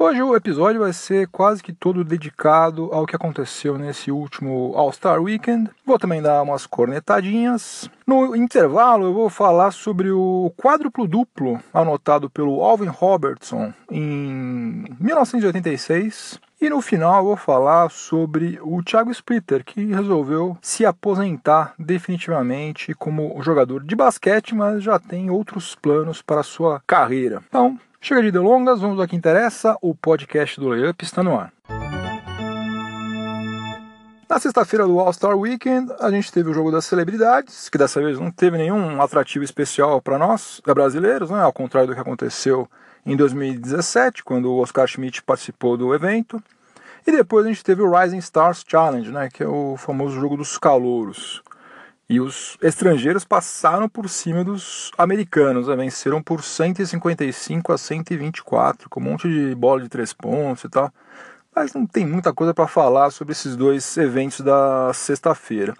Hoje o episódio vai ser quase que todo dedicado ao que aconteceu nesse último All-Star Weekend. Vou também dar umas cornetadinhas. No intervalo eu vou falar sobre o quádruplo duplo anotado pelo Alvin Robertson em 1986. E no final eu vou falar sobre o Thiago Splitter, que resolveu se aposentar definitivamente como jogador de basquete, mas já tem outros planos para a sua carreira. Então, Chega de delongas, vamos ao que interessa. O podcast do Layup está no ar. Na sexta-feira do All-Star Weekend, a gente teve o jogo das celebridades, que dessa vez não teve nenhum atrativo especial para nós, brasileiros, né? ao contrário do que aconteceu em 2017, quando o Oscar Schmidt participou do evento. E depois a gente teve o Rising Stars Challenge, né? que é o famoso jogo dos calouros. E os estrangeiros passaram por cima dos americanos, né? venceram por 155 a 124, com um monte de bola de três pontos e tal. Mas não tem muita coisa para falar sobre esses dois eventos da sexta-feira.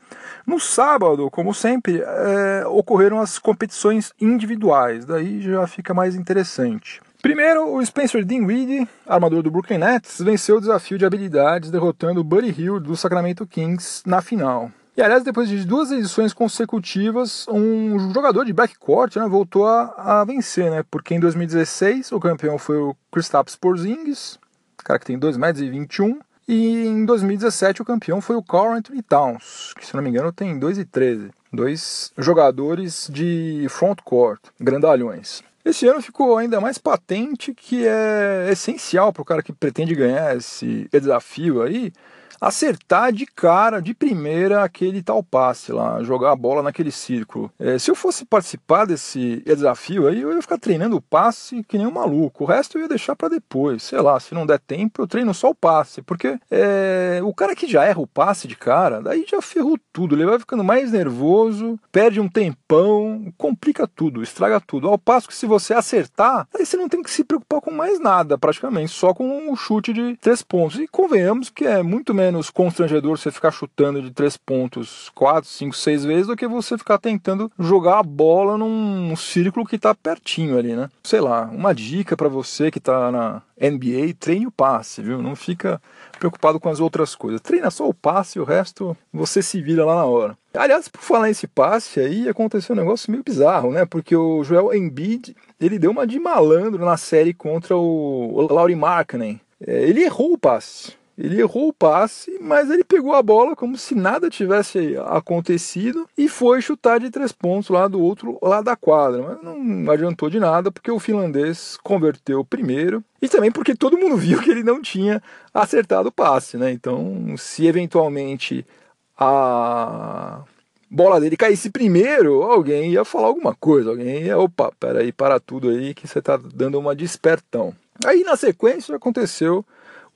No sábado, como sempre, é, ocorreram as competições individuais, daí já fica mais interessante. Primeiro, o Spencer Dinwiddie, armador do Brooklyn Nets, venceu o desafio de habilidades derrotando o Buddy Hill do Sacramento Kings na final. E aliás, depois de duas edições consecutivas, um jogador de backcourt né, voltou a, a, vencer, né? Porque em 2016 o campeão foi o Kristaps Porzingis, cara que tem 2,21 metros e em 2017 o campeão foi o Carl Anthony Towns, que se não me engano tem 2,13. Dois jogadores de frontcourt, grandalhões. Esse ano ficou ainda mais patente que é essencial para o cara que pretende ganhar esse desafio aí acertar de cara, de primeira, aquele tal passe lá, jogar a bola naquele círculo. É, se eu fosse participar desse desafio aí, eu ia ficar treinando o passe que nem um maluco. O resto eu ia deixar para depois. Sei lá, se não der tempo, eu treino só o passe. Porque é, o cara que já erra o passe de cara, daí já ferrou tudo. Ele vai ficando mais nervoso, perde um tempão, complica tudo, estraga tudo. Ao passo que se você acertar, aí você não tem que se preocupar com mais nada, praticamente, só com um chute de três pontos. E convenhamos que é muito menos menos constrangedor você ficar chutando de três pontos quatro, cinco, seis vezes do que você ficar tentando jogar a bola num círculo que está pertinho ali, né? Sei lá, uma dica para você que está na NBA, treine o passe, viu? Não fica preocupado com as outras coisas. Treina só o passe e o resto você se vira lá na hora. Aliás, por falar nesse passe aí, aconteceu um negócio meio bizarro, né? Porque o Joel Embiid, ele deu uma de malandro na série contra o Laurie Markkanen. É, ele errou o passe. Ele errou o passe, mas ele pegou a bola como se nada tivesse acontecido e foi chutar de três pontos lá do outro lado da quadra. Mas não adiantou de nada porque o finlandês converteu primeiro e também porque todo mundo viu que ele não tinha acertado o passe, né? Então, se eventualmente a bola dele caísse primeiro, alguém ia falar alguma coisa, alguém ia, opa, peraí, para tudo aí que você está dando uma despertão. Aí na sequência aconteceu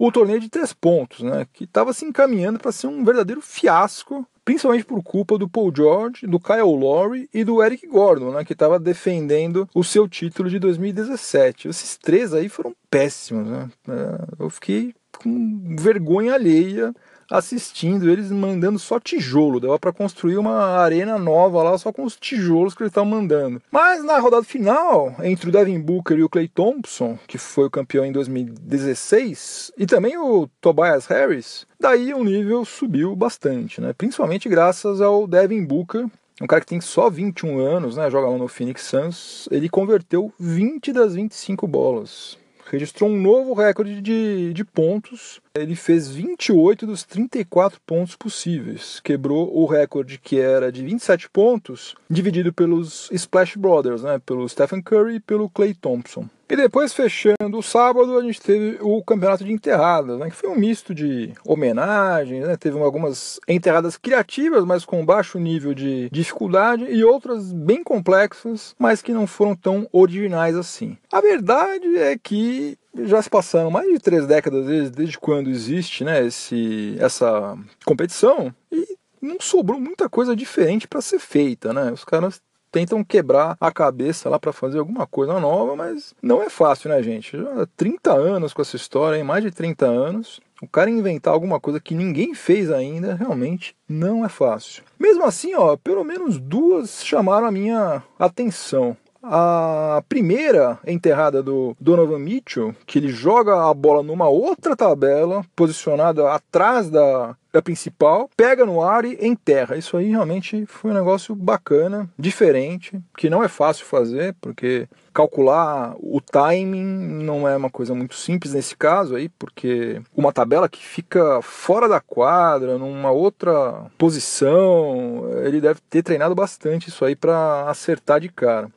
o torneio de três pontos, né, que estava se encaminhando para ser um verdadeiro fiasco, principalmente por culpa do Paul George, do Kyle Lowry e do Eric Gordon, né, que estava defendendo o seu título de 2017. Esses três aí foram péssimos. Né? É, eu fiquei com vergonha alheia assistindo eles mandando só tijolo. Dava para construir uma arena nova lá só com os tijolos que eles estavam mandando. Mas na rodada final, entre o Devin Booker e o Clay Thompson, que foi o campeão em 2016, e também o Tobias Harris, daí o nível subiu bastante, né? Principalmente graças ao Devin Booker, um cara que tem só 21 anos, né, joga lá no Phoenix Suns, ele converteu 20 das 25 bolas registrou um novo recorde de, de pontos. Ele fez 28 dos 34 pontos possíveis. Quebrou o recorde que era de 27 pontos, dividido pelos Splash Brothers, né? pelo Stephen Curry e pelo Clay Thompson. E depois, fechando o sábado, a gente teve o campeonato de enterradas, né, que foi um misto de homenagens, né, teve algumas enterradas criativas, mas com baixo nível de dificuldade, e outras bem complexas, mas que não foram tão originais assim. A verdade é que já se passaram mais de três décadas desde, desde quando existe né, esse, essa competição, e não sobrou muita coisa diferente para ser feita. Né? Os caras tentam quebrar a cabeça lá para fazer alguma coisa nova, mas não é fácil, né, gente? Já 30 anos com essa história, hein? mais de 30 anos. O cara inventar alguma coisa que ninguém fez ainda, realmente não é fácil. Mesmo assim, ó, pelo menos duas chamaram a minha atenção. A primeira enterrada do Donovan Mitchell, que ele joga a bola numa outra tabela, posicionada atrás da, da principal, pega no ar e enterra. Isso aí realmente foi um negócio bacana, diferente, que não é fácil fazer, porque calcular o timing não é uma coisa muito simples nesse caso aí, porque uma tabela que fica fora da quadra, numa outra posição, ele deve ter treinado bastante isso aí para acertar de cara.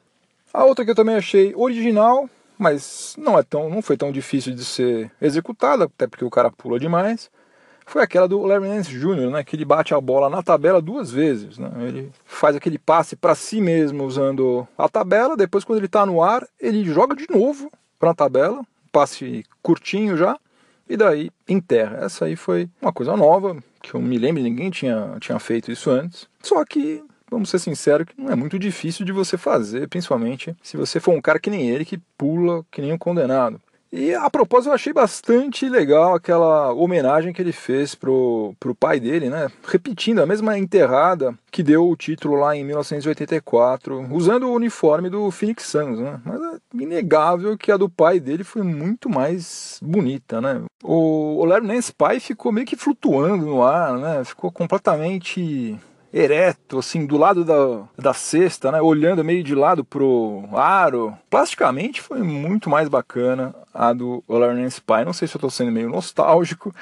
A outra que eu também achei original, mas não é tão, não foi tão difícil de ser executada, até porque o cara pula demais. Foi aquela do Larry Nance Jr., né, que ele bate a bola na tabela duas vezes. Né? Ele faz aquele passe para si mesmo usando a tabela, depois quando ele está no ar, ele joga de novo para a tabela, passe curtinho já, e daí enterra. Essa aí foi uma coisa nova, que eu me lembro, ninguém tinha, tinha feito isso antes. Só que vamos ser sinceros, que não é muito difícil de você fazer, principalmente se você for um cara que nem ele, que pula que nem um condenado. E a propósito, eu achei bastante legal aquela homenagem que ele fez pro, pro pai dele, né? Repetindo a mesma enterrada que deu o título lá em 1984, usando o uniforme do Phoenix Suns, né? Mas é inegável que a do pai dele foi muito mais bonita, né? O, o Larry Nance pai ficou meio que flutuando no ar, né? Ficou completamente ereto, assim, do lado da, da cesta, né, olhando meio de lado pro aro. Plasticamente foi muito mais bacana a do Lawrence Pie. Não sei se eu estou sendo meio nostálgico,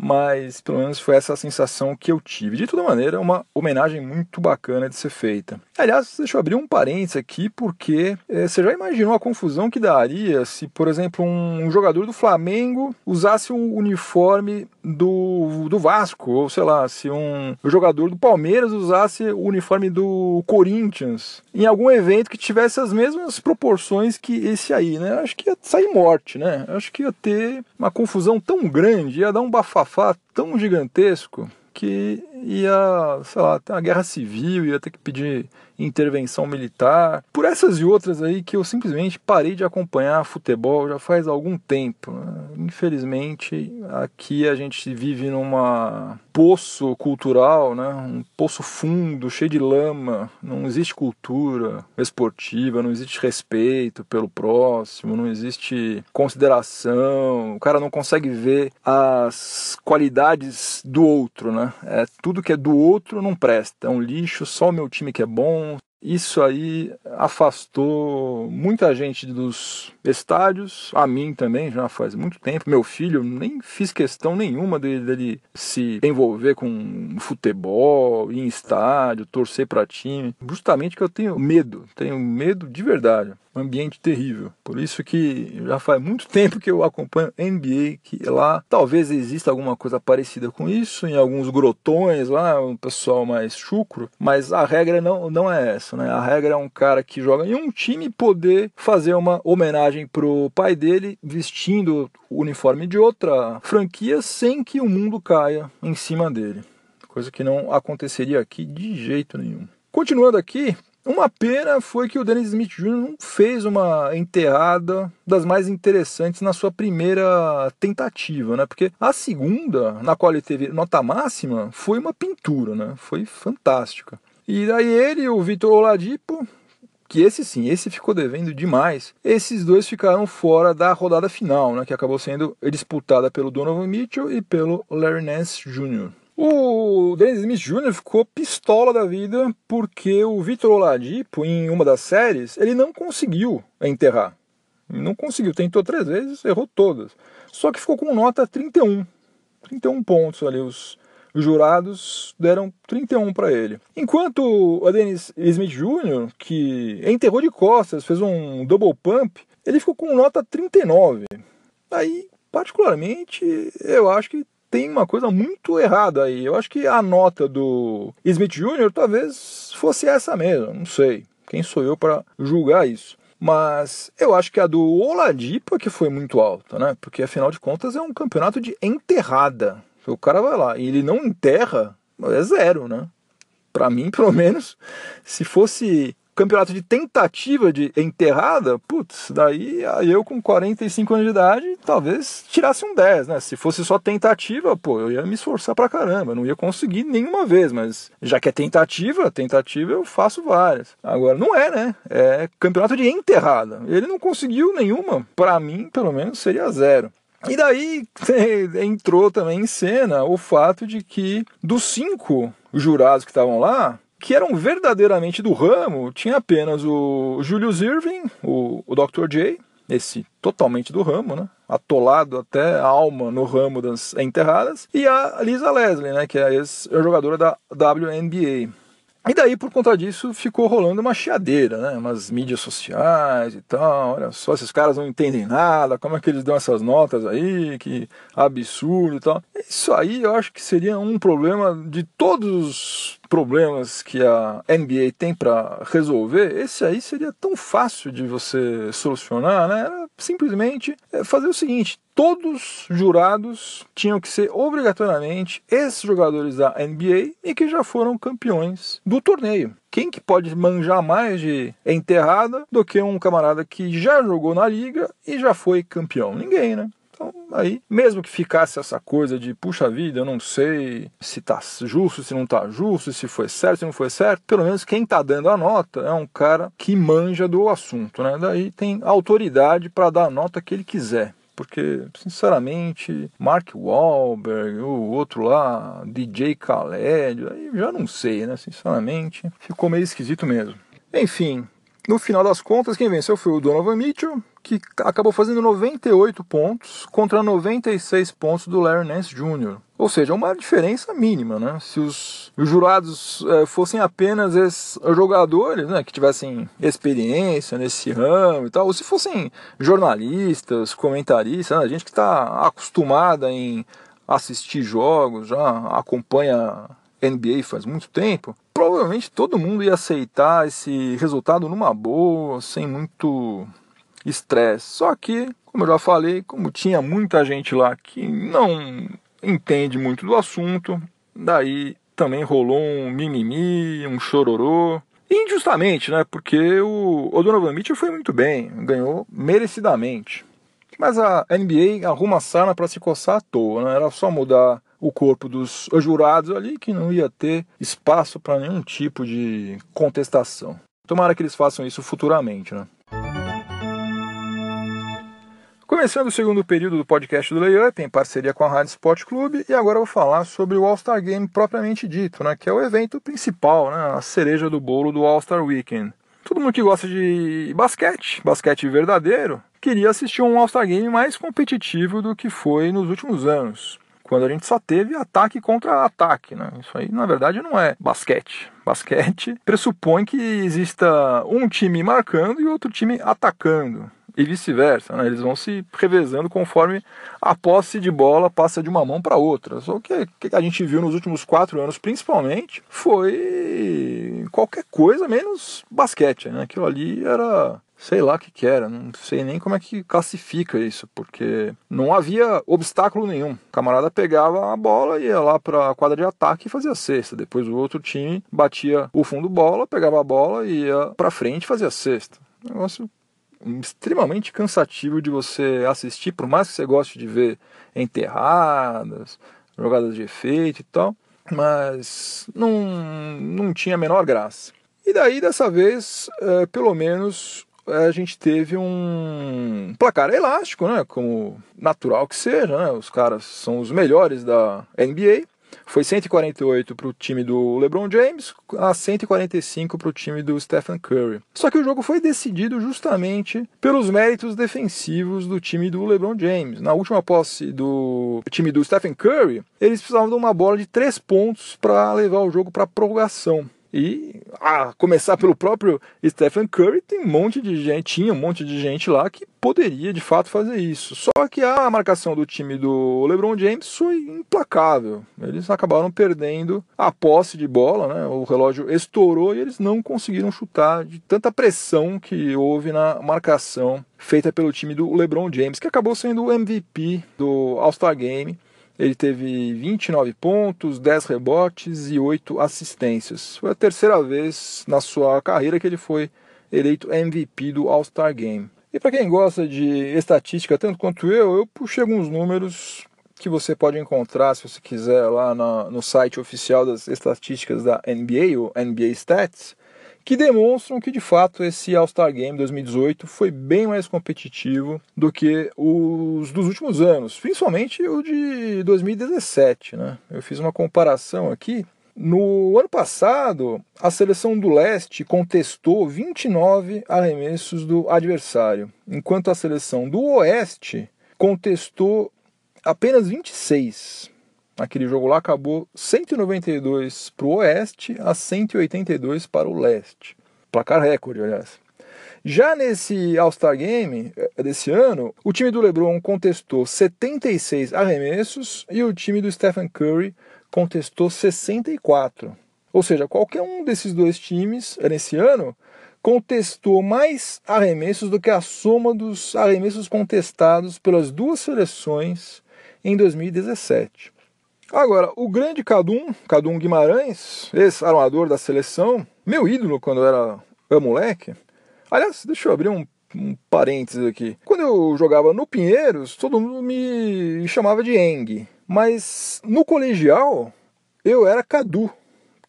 mas pelo menos foi essa a sensação que eu tive. De toda maneira, é uma homenagem muito bacana de ser feita. Aliás, deixa eu abrir um parênteses aqui, porque é, você já imaginou a confusão que daria se, por exemplo, um, um jogador do Flamengo usasse o uniforme do, do Vasco, ou sei lá, se um jogador do Palmeiras usasse o uniforme do Corinthians em algum evento que tivesse as mesmas proporções que esse aí, né? Acho que ia sair morte, né? Acho que ia ter uma confusão tão grande, ia dar um bafafá tão gigantesco que ia, sei lá, ter uma guerra civil, ia ter que pedir intervenção militar. Por essas e outras aí que eu simplesmente parei de acompanhar futebol já faz algum tempo. Infelizmente, aqui a gente vive numa poço cultural, né? um poço fundo, cheio de lama. Não existe cultura esportiva, não existe respeito pelo próximo, não existe consideração. O cara não consegue ver as qualidades do outro, né? É tudo que é do outro não presta, é um lixo, só o meu time que é bom, isso aí afastou muita gente dos estádios, a mim também, já faz muito tempo. Meu filho, nem fiz questão nenhuma dele, dele se envolver com futebol, ir em estádio, torcer para time. Justamente que eu tenho medo, tenho medo de verdade ambiente terrível. Por isso que já faz muito tempo que eu acompanho NBA, que lá talvez exista alguma coisa parecida com isso, em alguns grotões lá, um pessoal mais chucro, mas a regra não, não é essa, né? A regra é um cara que joga em um time poder fazer uma homenagem pro pai dele vestindo o uniforme de outra franquia sem que o mundo caia em cima dele. Coisa que não aconteceria aqui de jeito nenhum. Continuando aqui, uma pena foi que o Dennis Smith Jr. não fez uma enterrada das mais interessantes na sua primeira tentativa, né? Porque a segunda, na qual ele teve nota máxima, foi uma pintura, né? Foi fantástica. E daí ele o Vitor Oladipo, que esse sim, esse ficou devendo demais. Esses dois ficaram fora da rodada final, né, que acabou sendo disputada pelo Donovan Mitchell e pelo Larry Nance Jr. O Dennis Smith Jr. ficou pistola da vida porque o Vitor Oladipo, em uma das séries, ele não conseguiu enterrar. Não conseguiu, tentou três vezes, errou todas. Só que ficou com nota 31. 31 pontos ali, os jurados deram 31 para ele. Enquanto o Dennis Smith Jr., que enterrou de costas, fez um double pump, ele ficou com nota 39. Aí, particularmente, eu acho que tem uma coisa muito errada aí. Eu acho que a nota do Smith Jr. talvez fosse essa mesmo, não sei. Quem sou eu para julgar isso? Mas eu acho que a do Oladipo é que foi muito alta, né? Porque afinal de contas é um campeonato de enterrada. O cara vai lá e ele não enterra, é zero, né? Para mim, pelo menos, se fosse campeonato de tentativa de enterrada, putz, daí eu com 45 anos de idade talvez tirasse um 10, né? Se fosse só tentativa, pô, eu ia me esforçar pra caramba, não ia conseguir nenhuma vez, mas já que é tentativa, tentativa eu faço várias. Agora, não é, né? É campeonato de enterrada. Ele não conseguiu nenhuma, para mim, pelo menos, seria zero. E daí entrou também em cena o fato de que dos cinco jurados que estavam lá, que eram verdadeiramente do ramo, tinha apenas o Julius Irving, o, o Dr. J, esse totalmente do ramo, né? Atolado até a alma no ramo das enterradas, e a Lisa Leslie, né? Que é a ex-jogadora da WNBA. E daí, por conta disso, ficou rolando uma chiadeira, né? Umas mídias sociais e tal. Olha só, esses caras não entendem nada, como é que eles dão essas notas aí, que absurdo e tal. Isso aí eu acho que seria um problema de todos os problemas que a NBA tem para resolver. Esse aí seria tão fácil de você solucionar, né? Era simplesmente é, fazer o seguinte: todos jurados tinham que ser obrigatoriamente esses jogadores da NBA e que já foram campeões do torneio. Quem que pode manjar mais de enterrada do que um camarada que já jogou na liga e já foi campeão? Ninguém, né? Então, aí, mesmo que ficasse essa coisa de, puxa vida, eu não sei se tá justo, se não tá justo, se foi certo, se não foi certo, pelo menos quem tá dando a nota é um cara que manja do assunto, né? Daí tem autoridade para dar a nota que ele quiser porque, sinceramente, Mark Wahlberg, o outro lá, DJ Khaled, aí já não sei, né? Sinceramente, ficou meio esquisito mesmo. Enfim, no final das contas, quem venceu foi o Donovan Mitchell, que acabou fazendo 98 pontos contra 96 pontos do Larry Nance Jr. Ou seja, uma diferença mínima, né? Se os, os jurados é, fossem apenas jogadores, né, que tivessem experiência nesse ramo e tal, ou se fossem jornalistas, comentaristas, né, gente que está acostumada em assistir jogos, já acompanha NBA faz muito tempo, provavelmente todo mundo ia aceitar esse resultado numa boa, sem muito estresse. Só que, como eu já falei, como tinha muita gente lá que não entende muito do assunto, daí também rolou um mimimi, um chororô. Injustamente, né? Porque o, o Donovan Mitchell foi muito bem, ganhou merecidamente. Mas a NBA arruma a sarna para se coçar à toa, né? Era só mudar o corpo dos jurados ali que não ia ter espaço para nenhum tipo de contestação. Tomara que eles façam isso futuramente, né? Começando o segundo período do podcast do Layup, em parceria com a Rádio Sport Clube, e agora eu vou falar sobre o All-Star Game propriamente dito, né, que é o evento principal, né, a cereja do bolo do All-Star Weekend. Todo mundo que gosta de basquete, basquete verdadeiro, queria assistir um All-Star Game mais competitivo do que foi nos últimos anos quando a gente só teve ataque contra ataque. Né? Isso aí, na verdade, não é basquete. Basquete pressupõe que exista um time marcando e outro time atacando. E vice-versa, né? eles vão se revezando conforme a posse de bola passa de uma mão para outra. Só que que a gente viu nos últimos quatro anos, principalmente, foi qualquer coisa menos basquete. Né? Aquilo ali era sei lá o que, que era, não sei nem como é que classifica isso, porque não havia obstáculo nenhum. O camarada pegava a bola, ia lá para a quadra de ataque e fazia cesta. Depois o outro time batia o fundo bola, pegava a bola e ia para frente e fazia cesta. Negócio extremamente cansativo de você assistir, por mais que você goste de ver enterradas, jogadas de efeito e tal, mas não, não tinha a menor graça. E daí, dessa vez, é, pelo menos a gente teve um placar elástico, né? Como natural que seja, né? Os caras são os melhores da NBA. Foi 148 para o time do LeBron James, a 145 para o time do Stephen Curry. Só que o jogo foi decidido justamente pelos méritos defensivos do time do LeBron James. Na última posse do time do Stephen Curry, eles precisavam de uma bola de 3 pontos para levar o jogo para prorrogação. E a começar pelo próprio Stephen Curry, tem um monte de gente, tinha um monte de gente lá que poderia de fato fazer isso. Só que a marcação do time do LeBron James foi implacável. Eles acabaram perdendo a posse de bola, né? O relógio estourou e eles não conseguiram chutar de tanta pressão que houve na marcação feita pelo time do LeBron James, que acabou sendo o MVP do All-Star Game Ele teve 29 pontos, 10 rebotes e 8 assistências. Foi a terceira vez na sua carreira que ele foi eleito MVP do All-Star Game. E para quem gosta de estatística tanto quanto eu, eu puxei alguns números que você pode encontrar, se você quiser, lá no site oficial das estatísticas da NBA, o NBA Stats, que demonstram que de fato esse All-Star Game 2018 foi bem mais competitivo do que os dos últimos anos, principalmente o de 2017. Né? Eu fiz uma comparação aqui. No ano passado, a seleção do leste contestou 29 arremessos do adversário, enquanto a seleção do oeste contestou apenas 26. Aquele jogo lá acabou 192 para o oeste a 182 para o leste. Placar recorde, aliás. Já nesse All-Star Game eh, desse ano, o time do LeBron contestou 76 arremessos e o time do Stephen Curry contestou 64. Ou seja, qualquer um desses dois times eh, nesse ano contestou mais arremessos do que a soma dos arremessos contestados pelas duas seleções em 2017. Agora, o grande Cadum, Cadum Guimarães, ex-armador da seleção, meu ídolo quando era eu moleque. Aliás, deixa eu abrir um, um parênteses aqui. Quando eu jogava no Pinheiros, todo mundo me chamava de Eng. Mas no colegial, eu era Cadu.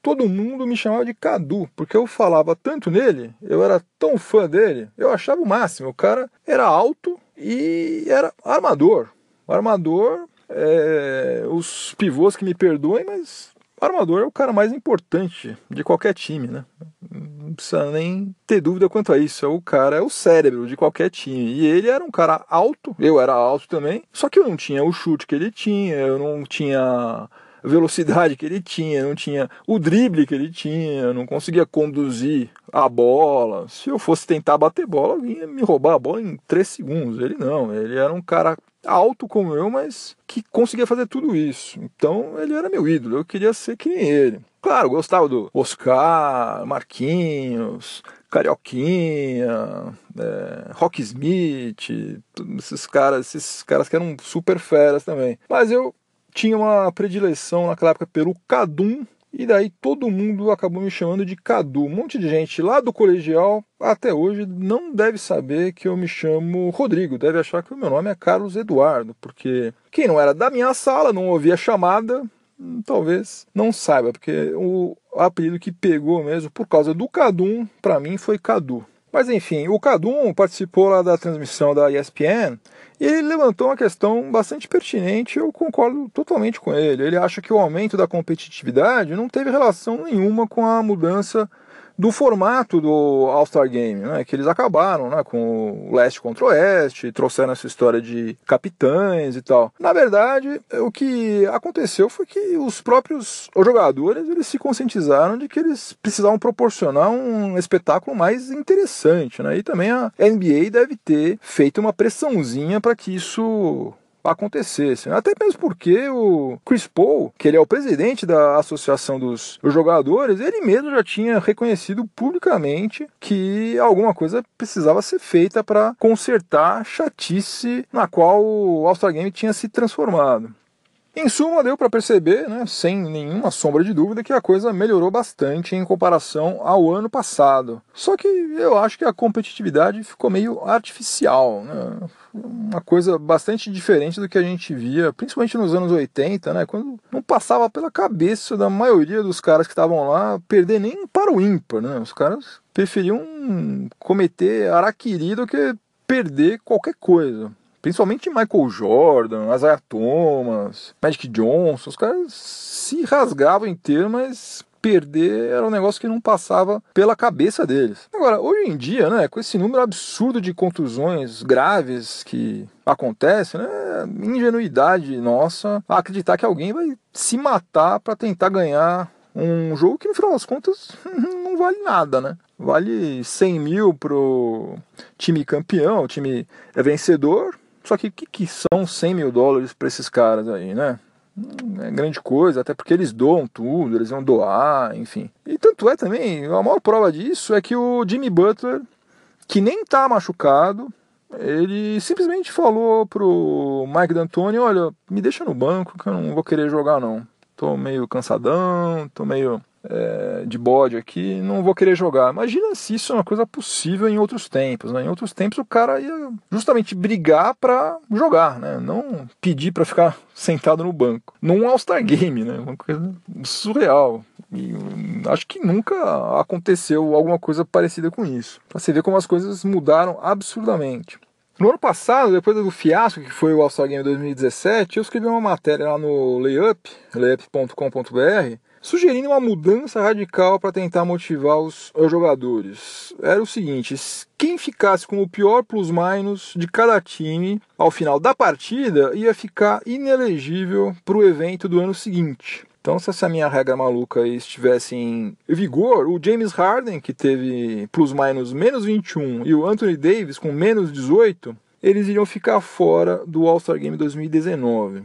Todo mundo me chamava de Cadu, porque eu falava tanto nele, eu era tão fã dele, eu achava o máximo. O cara era alto e era armador. Armador é, os pivôs que me perdoem, mas o armador é o cara mais importante de qualquer time, né? Não precisa nem ter dúvida quanto a isso. É o cara, é o cérebro de qualquer time. E ele era um cara alto, eu era alto também, só que eu não tinha o chute que ele tinha, eu não tinha velocidade que ele tinha, não tinha o drible que ele tinha, não conseguia conduzir a bola. Se eu fosse tentar bater bola, vinha me roubar a bola em 3 segundos. Ele não, ele era um cara alto como eu, mas que conseguia fazer tudo isso. Então ele era meu ídolo, eu queria ser que nem ele. Claro, gostava do Oscar, Marquinhos, Carioquinha, é, Rock Smith, esses caras, esses caras que eram super feras também. Mas eu tinha uma predileção naquela época pelo Cadum, e daí todo mundo acabou me chamando de Cadu. Um monte de gente lá do colegial até hoje não deve saber que eu me chamo Rodrigo, deve achar que o meu nome é Carlos Eduardo, porque quem não era da minha sala, não ouvia chamada, talvez não saiba, porque o apelido que pegou mesmo por causa do Cadum, para mim foi Cadu. Mas enfim, o Cadum participou lá da transmissão da ESPN e ele levantou uma questão bastante pertinente, eu concordo totalmente com ele. Ele acha que o aumento da competitividade não teve relação nenhuma com a mudança do formato do All-Star Game, né, que eles acabaram né, com o leste contra o oeste, trouxeram essa história de capitães e tal. Na verdade, o que aconteceu foi que os próprios os jogadores eles se conscientizaram de que eles precisavam proporcionar um espetáculo mais interessante. Né, e também a NBA deve ter feito uma pressãozinha para que isso acontecesse. Até mesmo porque o Chris Paul, que ele é o presidente da Associação dos Jogadores, ele mesmo já tinha reconhecido publicamente que alguma coisa precisava ser feita para consertar a chatice na qual o All-Star Game tinha se transformado. Em suma, deu para perceber, né, sem nenhuma sombra de dúvida, que a coisa melhorou bastante em comparação ao ano passado. Só que eu acho que a competitividade ficou meio artificial, né? uma coisa bastante diferente do que a gente via, principalmente nos anos 80, né, quando não passava pela cabeça da maioria dos caras que estavam lá perder nem para o ímpar. Né? Os caras preferiam cometer araquiri do que perder qualquer coisa. Principalmente Michael Jordan, Isaiah Thomas, Magic Johnson, os caras se rasgavam inteiro, mas perder era um negócio que não passava pela cabeça deles. Agora, hoje em dia, né, com esse número absurdo de contusões graves que acontecem, né, ingenuidade nossa acreditar que alguém vai se matar para tentar ganhar um jogo que no final das contas não vale nada, né? Vale 100 mil pro time campeão, o time vencedor, só que o que, que são 100 mil dólares para esses caras aí, né? É grande coisa, até porque eles doam tudo, eles vão doar, enfim. E tanto é também, a maior prova disso é que o Jimmy Butler, que nem tá machucado, ele simplesmente falou pro Mike D'Antoni, olha, me deixa no banco que eu não vou querer jogar não. Tô meio cansadão, tô meio é, de bode aqui, não vou querer jogar. Imagina se isso é uma coisa possível em outros tempos. Né? Em outros tempos o cara ia justamente brigar para jogar, né? não pedir para ficar sentado no banco. Num All-Star Game, né? uma coisa surreal. E hum, acho que nunca aconteceu alguma coisa parecida com isso. Pra você ver como as coisas mudaram absurdamente. No ano passado, depois do fiasco que foi o All-Star Game 2017, eu escrevi uma matéria lá no Layup, layup.com.br, sugerindo uma mudança radical para tentar motivar os, jogadores. Era o seguinte: quem ficasse com o pior plus-minus de cada time ao final da partida ia ficar inelegível para o evento do ano seguinte. Então, se essa minha regra maluca estivesse em vigor, o James Harden, que teve plus-minus menos 21, e o Anthony Davis com menos 18, eles iriam ficar fora do All-Star Game 2019.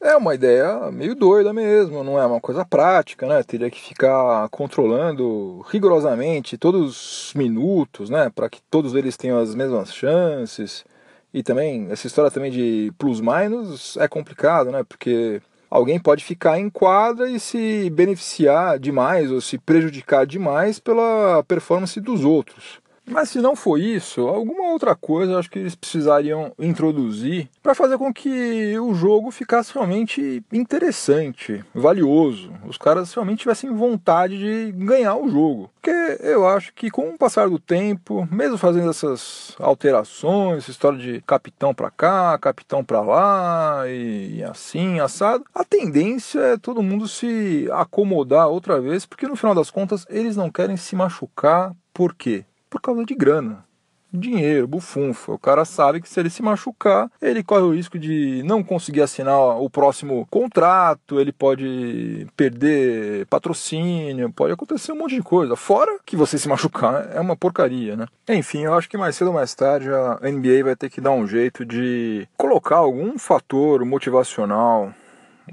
É uma ideia meio doida mesmo, não é uma coisa prática, né? Teria que ficar controlando rigorosamente todos os minutos, né? Para que todos eles tenham as mesmas chances. E também, essa história também de plus-minus é complicado, né? Porque alguém pode ficar em quadra e se beneficiar demais ou se prejudicar demais pela performance dos outros. Mas se não for isso, alguma outra coisa acho que eles precisariam introduzir para fazer com que o jogo ficasse realmente interessante, valioso. Os caras realmente tivessem vontade de ganhar o jogo. Porque eu acho que com o passar do tempo, mesmo fazendo essas alterações, essa história de capitão para cá, capitão para lá e assim, assado, a tendência é todo mundo se acomodar outra vez, porque no final das contas eles não querem se machucar. Por quê? Por causa de grana. Dinheiro, bufunfa. O cara sabe que se ele se machucar, ele corre o risco de não conseguir assinar o próximo contrato, ele pode perder patrocínio, pode acontecer um monte de coisa. Fora que você se machucar é uma porcaria, né? Enfim, eu acho que mais cedo ou mais tarde a NBA vai ter que dar um jeito de colocar algum fator motivacional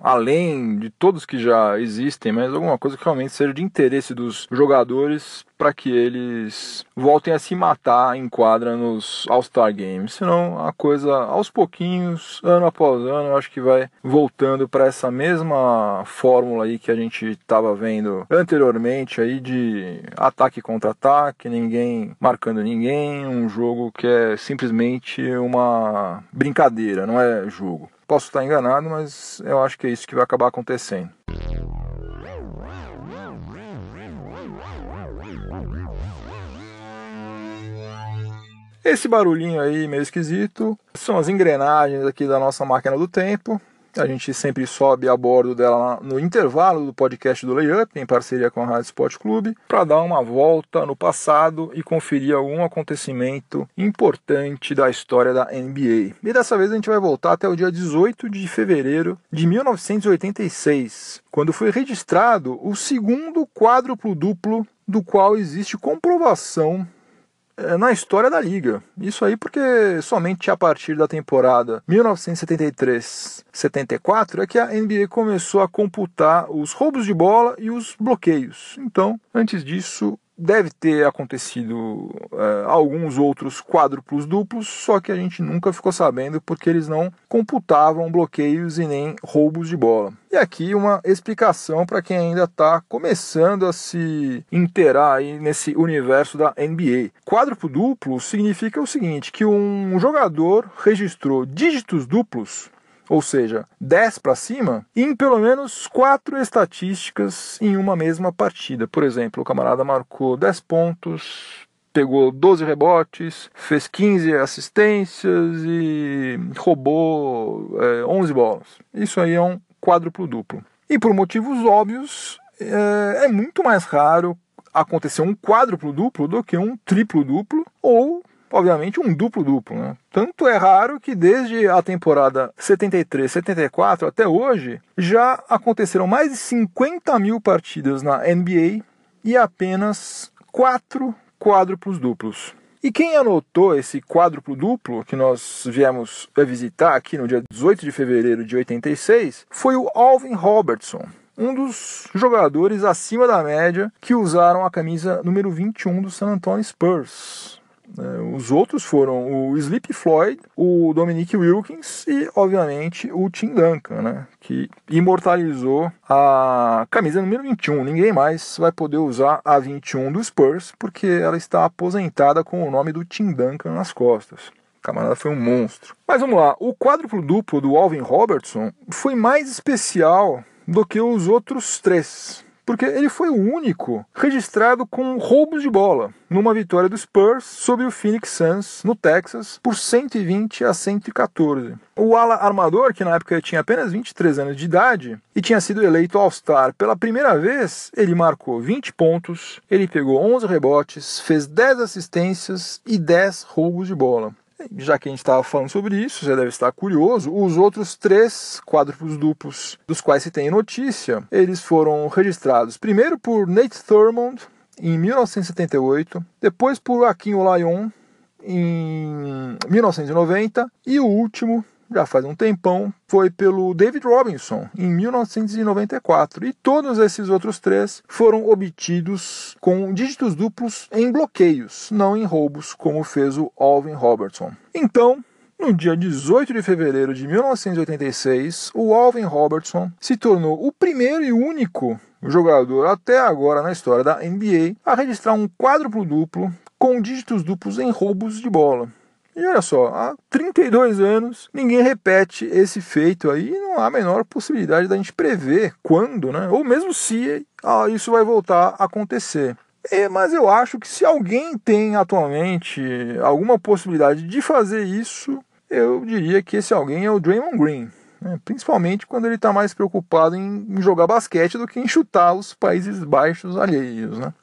além de todos que já existem, mas alguma coisa que realmente seja de interesse dos jogadores para que eles voltem a se matar em quadra nos All-Star Games. Senão a coisa aos pouquinhos, ano após ano, eu acho que vai voltando para essa mesma fórmula aí que a gente estava vendo anteriormente aí de ataque contra ataque, ninguém marcando ninguém, um jogo que é simplesmente uma brincadeira, não é jogo. Posso estar enganado, mas eu acho que é isso que vai acabar acontecendo. Esse barulhinho aí meio esquisito são as engrenagens aqui da nossa máquina do tempo. A gente sempre sobe a bordo dela no intervalo do podcast do Layup, em parceria com a Rádio Sport Clube, para dar uma volta no passado e conferir algum acontecimento importante da história da NBA. E dessa vez a gente vai voltar até o dia 18 de fevereiro de 1986, quando foi registrado o segundo quádruplo duplo do qual existe comprovação na história da liga. Isso aí porque somente a partir da temporada 1973-74 é que a NBA começou a computar os roubos de bola e os bloqueios. Então, antes disso, deve ter acontecido é, alguns outros quádruplos duplos, só que a gente nunca ficou sabendo porque eles não computavam bloqueios e nem roubos de bola. E aqui uma explicação para quem ainda está começando a se inteirar aí nesse universo da NBA. Quádruplo duplo significa o seguinte, que um jogador registrou dígitos duplos ou seja, 10 para cima, em pelo menos quatro estatísticas em uma mesma partida. Por exemplo, o camarada marcou 10 pontos, pegou 12 rebotes, fez 15 assistências e roubou é, 11 bolas. Isso aí é um quádruplo duplo. E por motivos óbvios, é, é muito mais raro acontecer um quádruplo duplo do que um triplo duplo ou obviamente, um duplo-duplo. Né? Tanto é raro que desde a temporada 73, 74 até hoje, já aconteceram mais de 50 mil partidas na NBA e apenas quatro quádruplos duplos. E quem anotou esse quádruplo duplo que nós viemos visitar aqui no dia 18 de fevereiro de 86 foi o Alvin Robertson, um dos jogadores acima da média que usaram a camisa número 21 do San Antonio Spurs? Os outros foram o Sleepy Floyd, o Dominic Wilkins e, obviamente, o Tim Duncan, né? que imortalizou a camisa número 21. Ninguém mais vai poder usar a 21 do Spurs porque ela está aposentada com o nome do Tim Duncan nas costas. O camarada foi um monstro. Mas vamos lá, o quádruplo duplo do Alvin Robertson foi mais especial do que os outros três porque ele foi o único registrado com roubos de bola numa vitória do Spurs sobre o Phoenix Suns no Texas por 120 a 114. O ala armador, que na época tinha apenas 23 anos de idade e tinha sido eleito All-Star pela primeira vez, ele marcou 20 pontos, ele pegou 11 rebotes, fez 10 assistências e 10 roubos de bola. Já que a gente estava falando sobre isso, você deve estar curioso. Os outros três quádruplos duplos dos quais se tem notícia, eles foram registrados primeiro por Nate Thurmond em 1978, depois por Akin Olajuwon em 1990 e o último já faz um tempão, foi pelo David Robinson em 1994. E todos esses outros três foram obtidos com dígitos duplos em bloqueios, não em roubos, como fez o Alvin Robertson. Então, no dia 18 de fevereiro de 1986, o Alvin Robertson se tornou o primeiro e único jogador até agora na história da NBA a registrar um quádruplo duplo com dígitos duplos em roubos de bola. E olha só, há 32 anos ninguém repete esse feito aí não há a menor possibilidade da gente prever quando, né? Ou mesmo se ah, isso vai voltar a acontecer. É, mas eu acho que se alguém tem atualmente alguma possibilidade de fazer isso, eu diria que esse alguém é o Draymond Green. Né? Principalmente quando ele está mais preocupado em jogar basquete do que em chutar os Países Baixos alheios. Né?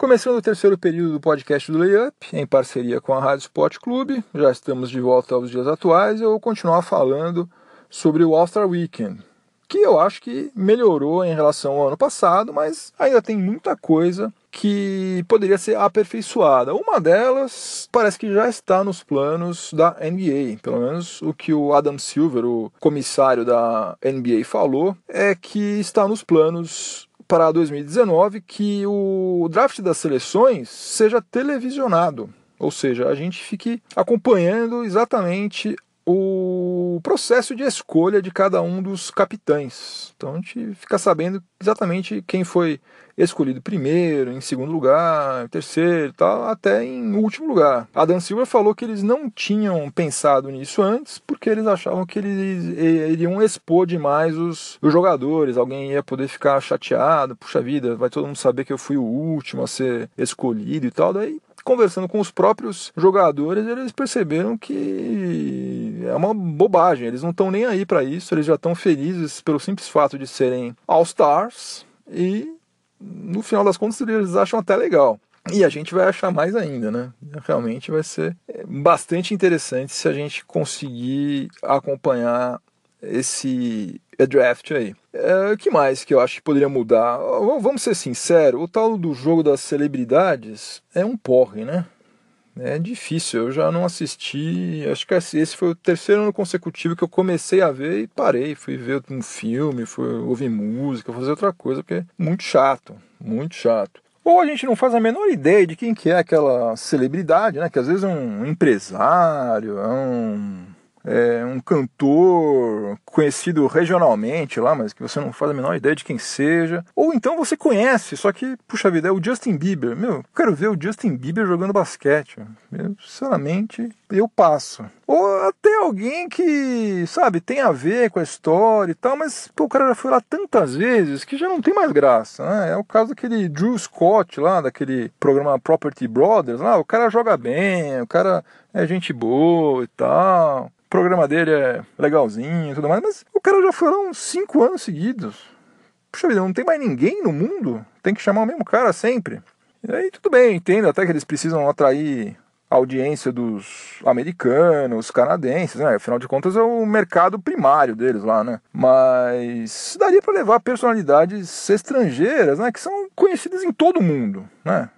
Começando o terceiro período do podcast do Layup, em parceria com a Rádio Sport Clube, já estamos de volta aos dias atuais. Eu vou continuar falando sobre o All-Star Weekend, que eu acho que melhorou em relação ao ano passado, mas ainda tem muita coisa que poderia ser aperfeiçoada. Uma delas parece que já está nos planos da NBA, pelo menos o que o Adam Silver, o comissário da NBA, falou, é que está nos planos para 2019 que o draft das seleções seja televisionado, ou seja, a gente fique acompanhando exatamente o processo de escolha de cada um dos capitães. Então a gente fica sabendo exatamente quem foi escolhido primeiro, em segundo lugar, terceiro, tal, até em último lugar. Adam Silver falou que eles não tinham pensado nisso antes, porque eles achavam que eles iriam expor demais os, os jogadores, alguém ia poder ficar chateado, puxa vida, vai todo mundo saber que eu fui o último a ser escolhido e tal, daí conversando com os próprios jogadores, eles perceberam que é uma bobagem. Eles não estão nem aí para isso, eles já estão felizes pelo simples fato de serem All-Stars e no final das contas eles acham até legal. E a gente vai achar mais ainda, né? Realmente vai ser bastante interessante se a gente conseguir acompanhar esse draft aí. O é, que mais que eu acho que poderia mudar? Vamos ser sinceros, o tal do jogo das celebridades é um porre, né? É difícil, eu já não assisti. Acho que esse foi o terceiro ano consecutivo que eu comecei a ver e parei. Fui ver um filme, fui ouvir música, fazer outra coisa, porque é muito chato, muito chato. Ou a gente não faz a menor ideia de quem que é aquela celebridade, né? Que às vezes é um empresário, é um é, um cantor conhecido regionalmente lá, mas que você não faz a menor ideia de quem seja. Ou então você conhece, só que, puxa vida, é o Justin Bieber. Meu, eu quero ver o Justin Bieber jogando basquete. Eu, sinceramente, eu passo. Ou até alguém que, sabe, tem a ver com a história e tal, mas pô, o cara já foi lá tantas vezes que já não tem mais graça. Né? É o caso daquele Drew Scott lá, daquele programa Property Brothers lá. O cara joga bem, o cara é gente boa e tal programa dele é legalzinho e tudo mais, mas o cara já foi lá uns 5 anos seguidos. Puxa vida, não tem mais ninguém no mundo? Tem que chamar o mesmo cara sempre. E aí tudo bem, entendo até que eles precisam atrair audiência dos americanos, canadenses, né? Afinal de contas é o mercado primário deles lá, né? Mas daria para levar personalidades estrangeiras, né? Que são conhecidas em todo o mundo, né?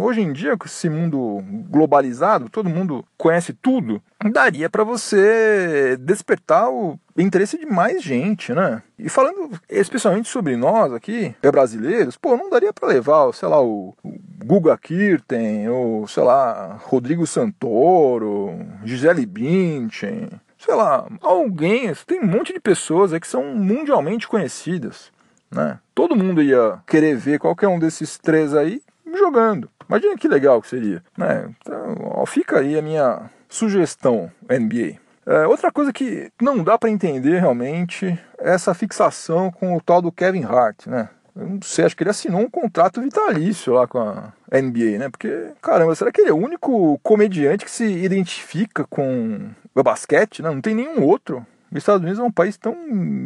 Hoje em dia, com esse mundo globalizado, todo mundo conhece tudo, daria para você despertar o interesse de mais gente, né? E falando especialmente sobre nós aqui, é brasileiros, pô, não daria para levar, sei lá, o, o Guga Kirten, ou sei lá, Rodrigo Santoro, Gisele Bündchen, sei lá, alguém, tem um monte de pessoas aí que são mundialmente conhecidas, né? Todo mundo ia querer ver qualquer um desses três aí jogando. Imagina que legal que seria. Né? Então, fica aí a minha sugestão, NBA. É, outra coisa que não dá para entender realmente é essa fixação com o tal do Kevin Hart, né? Eu não sei, acho que ele assinou um contrato vitalício lá com a NBA, né? Porque, caramba, será que ele é o único comediante que se identifica com o basquete? Né? Não tem nenhum outro. Os Estados Unidos é um país tão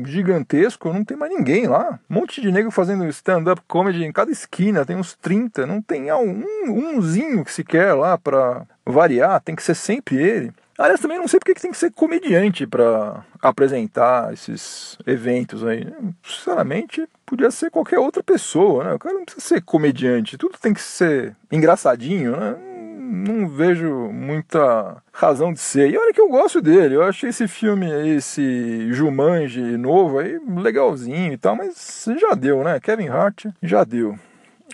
gigantesco, não tem mais ninguém lá. Um monte de negro fazendo stand-up comedy em cada esquina, tem uns 30, não tem um, umzinho que se quer lá para variar, tem que ser sempre ele. Aliás, também não sei porque que tem que ser comediante para apresentar esses eventos aí. Sinceramente, podia ser qualquer outra pessoa, né? O cara não precisa ser comediante, tudo tem que ser engraçadinho, né? Não vejo muita razão de ser. E olha que eu gosto dele, eu achei esse filme, esse Jumanji novo aí, legalzinho e tal, mas já deu, né? Kevin Hart já deu.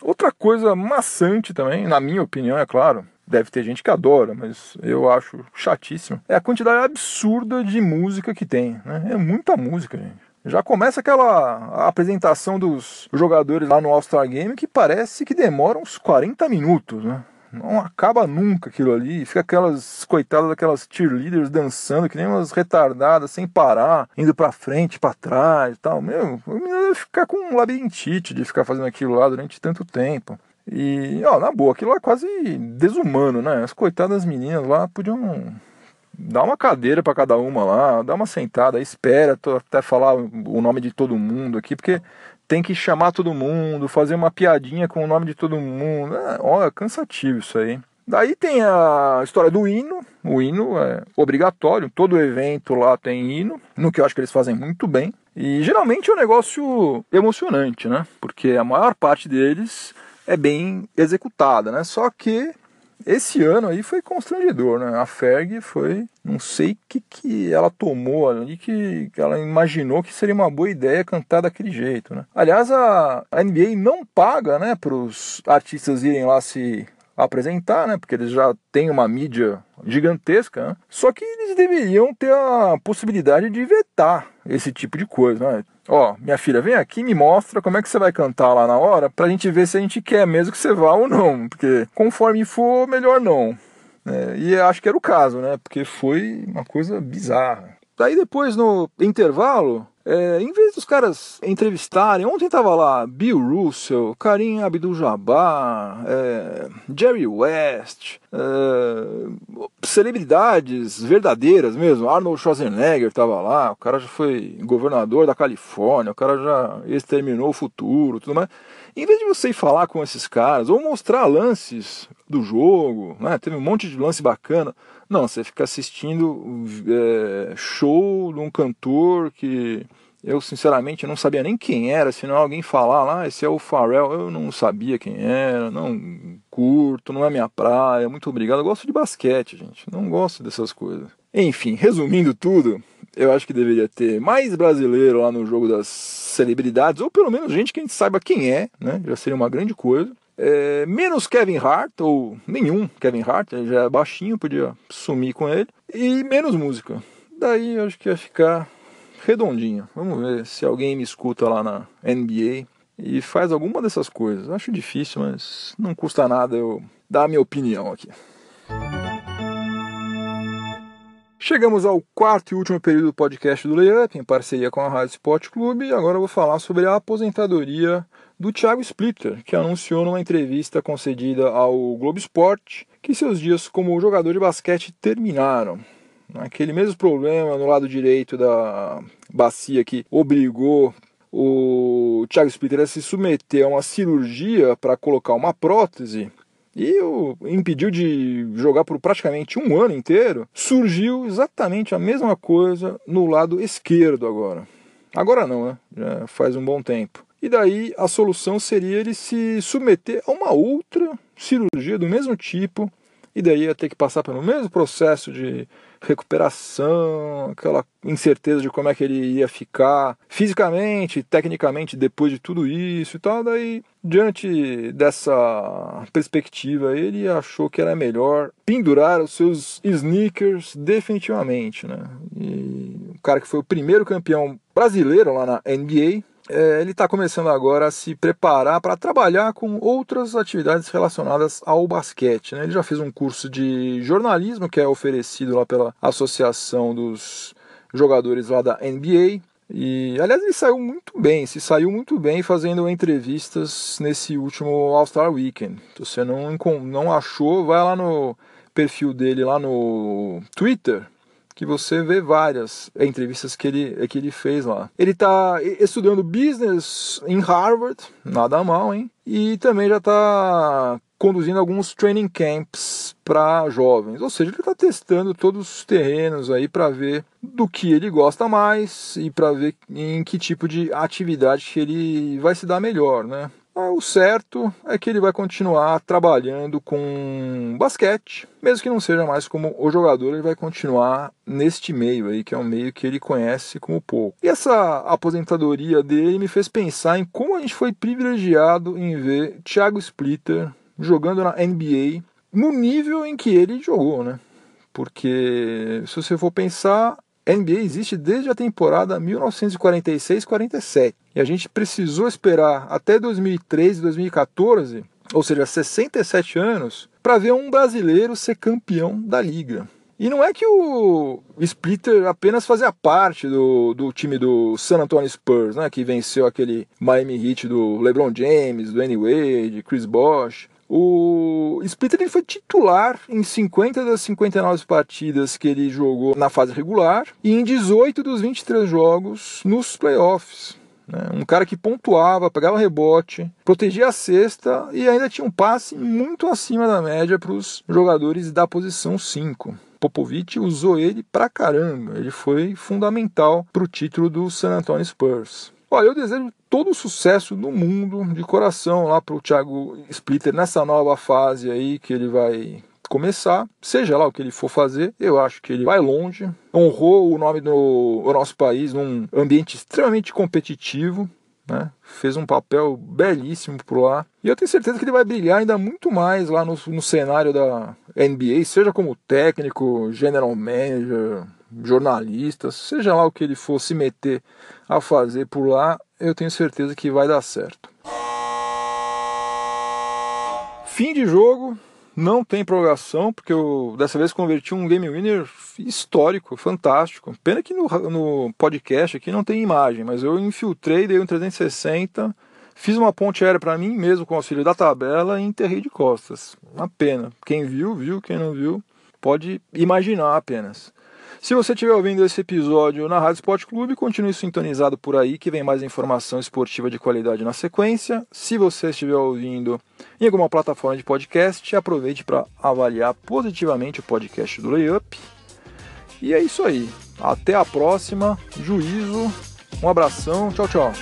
Outra coisa maçante também, na minha opinião, é claro, deve ter gente que adora, mas eu acho chatíssimo, é a quantidade absurda de música que tem, né? É muita música, gente. Já começa aquela apresentação dos jogadores lá no All-Star Game que parece que demora uns 40 minutos, né? Não acaba nunca aquilo ali. Fica aquelas coitadas daquelas cheerleaders dançando que nem umas retardadas, sem parar, indo pra frente, para trás e tal. Meu, o menino deve ficar com um labirintite de ficar fazendo aquilo lá durante tanto tempo. E, ó, na boa, aquilo lá é quase desumano, né? As coitadas meninas lá podiam dar uma cadeira para cada uma lá, dar uma sentada, espera até falar o nome de todo mundo aqui, porque tem que chamar todo mundo, fazer uma piadinha com o nome de todo mundo. É, olha, cansativo isso aí. Daí tem a história do hino. O hino é obrigatório, todo evento lá tem hino, no que eu acho que eles fazem muito bem. E geralmente é um negócio emocionante, né? Porque a maior parte deles é bem executada, né? Só que esse ano aí foi constrangedor, né? A Ferg foi, não sei que, que ela tomou ali, que, que ela imaginou que seria uma boa ideia cantar daquele jeito, né? Aliás, a, a NBA não paga, né, para os artistas irem lá se apresentar, né? Porque eles já têm uma mídia gigantesca, né? Só que eles deveriam ter a possibilidade de vetar esse tipo de coisa, né? Ó, minha filha, vem aqui e me mostra como é que você vai cantar lá na hora pra gente ver se a gente quer mesmo que você vá ou não. Porque conforme for, melhor não. É, e acho que era o caso, né? Porque foi uma coisa bizarra. Daí depois, no intervalo, é, em vez dos caras entrevistarem, ontem tava lá Bill Russell, Karim Abdul-Jabbar, é, Jerry West, é, celebridades verdadeiras mesmo, Arnold Schwarzenegger tava lá, o cara já foi governador da Califórnia, o cara já exterminou o futuro, tudo mais. Em vez de você ir falar com esses caras, ou mostrar lances do jogo, né, teve um monte de lance bacana, não, você fica assistindo é, show de um cantor que eu sinceramente não sabia nem quem era, se não alguém falar lá, ah, esse é o Pharrell, eu não sabia quem era, não curto, não é minha praia, muito obrigado. Eu gosto de basquete, gente, não gosto dessas coisas. Enfim, resumindo tudo, eu acho que deveria ter mais brasileiro lá no jogo das celebridades, ou pelo menos gente que a gente saiba quem é, né? Já seria uma grande coisa. É, menos Kevin Hart, ou nenhum Kevin Hart, ele já é baixinho, podia sumir com ele. E menos música. Daí acho que ia ficar redondinho. Vamos ver se alguém me escuta lá na NBA e faz alguma dessas coisas. Acho difícil, mas não custa nada eu dar a minha opinião aqui. Chegamos ao quarto e último período do podcast do Layup, em parceria com a Rádio Sport Clube, e agora eu vou falar sobre a aposentadoria do Thiago Splitter, que anunciou numa entrevista concedida ao Globo Esporte que seus dias como jogador de basquete terminaram. Aquele mesmo problema no lado direito da bacia que obrigou o Thiago Splitter a se submeter a uma cirurgia para colocar uma prótese, e o impediu de jogar por praticamente um ano inteiro, surgiu exatamente a mesma coisa no lado esquerdo agora. Agora não, né? Já faz um bom tempo. E daí a solução seria ele se submeter a uma outra cirurgia do mesmo tipo, e daí ia ter que passar pelo mesmo processo de recuperação, aquela incerteza de como é que ele ia ficar fisicamente, tecnicamente depois de tudo isso e tal. Daí, diante dessa perspectiva, ele achou que era melhor pendurar os seus sneakers definitivamente, né? E o cara que foi o primeiro campeão brasileiro lá na NBA, é, ele está começando agora a se preparar para trabalhar com outras atividades relacionadas ao basquete. Né? Ele já fez um curso de jornalismo que é oferecido lá pela Associação dos Jogadores lá da NBA. E aliás, ele saiu muito bem, se saiu muito bem fazendo entrevistas nesse último All-Star Weekend. Se você não, não achou, vai lá no perfil dele lá no Twitter que você vê várias entrevistas que ele, que ele fez lá. Ele está estudando business em Harvard, nada mal, hein? E também já está conduzindo alguns training camps para jovens, ou seja, ele está testando todos os terrenos aí para ver do que ele gosta mais e para ver em que tipo de atividade que ele vai se dar melhor, né? Ah, o certo é que ele vai continuar trabalhando com basquete, mesmo que não seja mais como o jogador, ele vai continuar neste meio aí, que é um meio que ele conhece como pouco. E essa aposentadoria dele me fez pensar em como a gente foi privilegiado em ver Thiago Splitter jogando na NBA no nível em que ele jogou, né? Porque se você for pensar, NBA existe desde a temporada 1946-47 e a gente precisou esperar até 2013, 2014, ou seja, 67 anos, para ver um brasileiro ser campeão da liga. E não é que o Splitter apenas fazia parte do, do time do San Antonio Spurs, né, que venceu aquele Miami Heat do LeBron James, do Anyway, de Chris Bosh. O Splitter ele foi titular em 50 das 59 partidas que ele jogou na fase regular e em 18 dos 23 jogos nos playoffs. Né? Um cara que pontuava, pegava rebote, protegia a cesta e ainda tinha um passe muito acima da média para os jogadores da posição 5. Popovich usou ele pra caramba, ele foi fundamental para o título do San Antonio Spurs. Olha, eu desejo todo o sucesso no mundo, de coração, lá para o Thiago Splitter nessa nova fase aí que ele vai começar, seja lá o que ele for fazer, eu acho que ele vai longe, honrou o nome do nosso país num ambiente extremamente competitivo, né? fez um papel belíssimo por lá. E eu tenho certeza que ele vai brilhar ainda muito mais lá no, no cenário da NBA, seja como técnico, general manager, jornalistas, seja lá o que ele for se meter a fazer por lá, eu tenho certeza que vai dar certo. Fim de jogo, não tem prorrogação, porque eu dessa vez converti um game winner histórico, fantástico. Pena que no, no podcast aqui não tem imagem, mas eu infiltrei, dei um 360, fiz uma ponte aérea para mim mesmo com o auxílio da tabela e enterrei de costas. Uma pena. Quem viu, viu. Quem não viu, pode imaginar apenas. Se você estiver ouvindo esse episódio na Rádio Esporte Clube, continue sintonizado por aí que vem mais informação esportiva de qualidade na sequência. Se você estiver ouvindo em alguma plataforma de podcast, aproveite para avaliar positivamente o podcast do Layup. E é isso aí. Até a próxima. Juízo. Um abração. Tchau, tchau.